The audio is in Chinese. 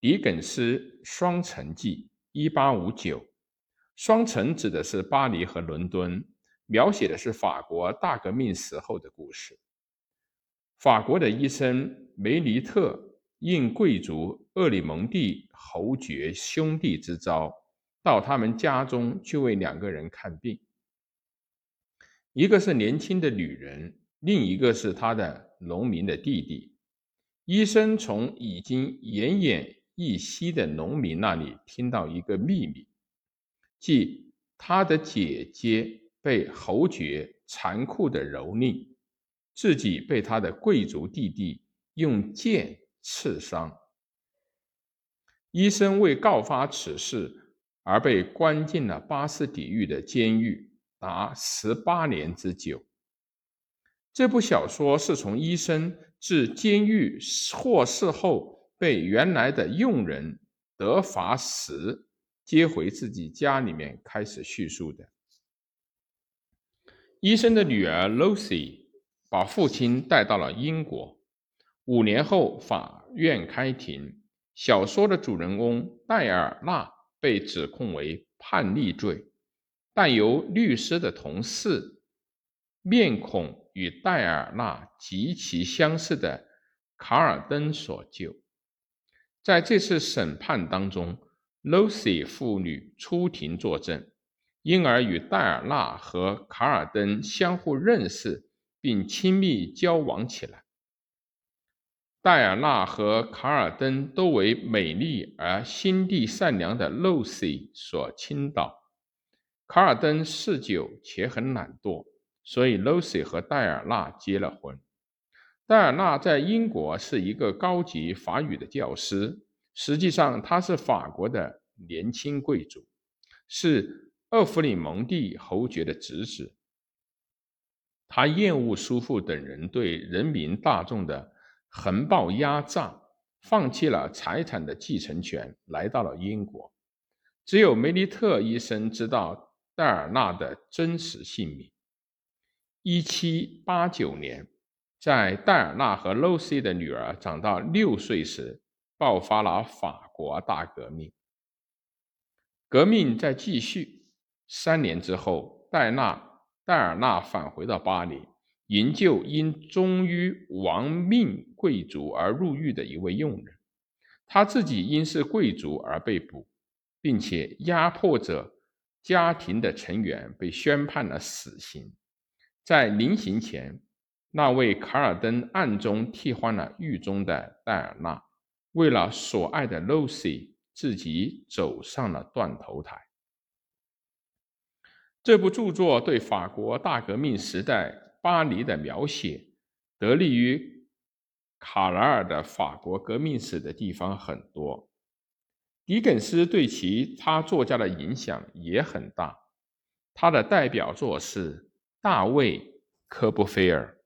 狄更斯《双城记》一八五九，双城指的是巴黎和伦敦，描写的是法国大革命时候的故事。法国的医生梅尼特应贵族厄里蒙蒂侯爵兄弟之招，到他们家中去为两个人看病，一个是年轻的女人，另一个是他的农民的弟弟。医生从已经奄奄。一息的农民那里听到一个秘密，即他的姐姐被侯爵残酷的蹂躏，自己被他的贵族弟弟用剑刺伤。医生为告发此事而被关进了巴斯底狱的监狱，达十八年之久。这部小说是从医生至监狱获释后。被原来的佣人德法时接回自己家里面开始叙述的。医生的女儿 Lucy 把父亲带到了英国。五年后，法院开庭，小说的主人公戴尔纳被指控为叛逆罪，但由律师的同事、面孔与戴尔纳极其相似的卡尔登所救。在这次审判当中，Lucy 父女出庭作证，因而与戴尔纳和卡尔登相互认识并亲密交往起来。戴尔纳和卡尔登都为美丽而心地善良的 Lucy 所倾倒。卡尔登嗜酒且很懒惰，所以 Lucy 和戴尔纳结了婚。戴尔纳在英国是一个高级法语的教师，实际上他是法国的年轻贵族，是厄弗里蒙蒂侯爵的侄子。他厌恶叔父等人对人民大众的横暴压榨，放弃了财产的继承权，来到了英国。只有梅利特医生知道戴尔纳的真实姓名。一七八九年。在戴尔纳和露西的女儿长到六岁时，爆发了法国大革命。革命在继续。三年之后，戴纳戴尔纳返回到巴黎，营救因忠于亡命贵族而入狱的一位佣人。他自己因是贵族而被捕，并且压迫者家庭的成员被宣判了死刑。在临刑前。那位卡尔登暗中替换了狱中的戴尔纳，为了所爱的 Lucy，自己走上了断头台。这部著作对法国大革命时代巴黎的描写，得力于卡莱尔的法国革命史的地方很多。狄更斯对其他作家的影响也很大，他的代表作是《大卫·科波菲尔》。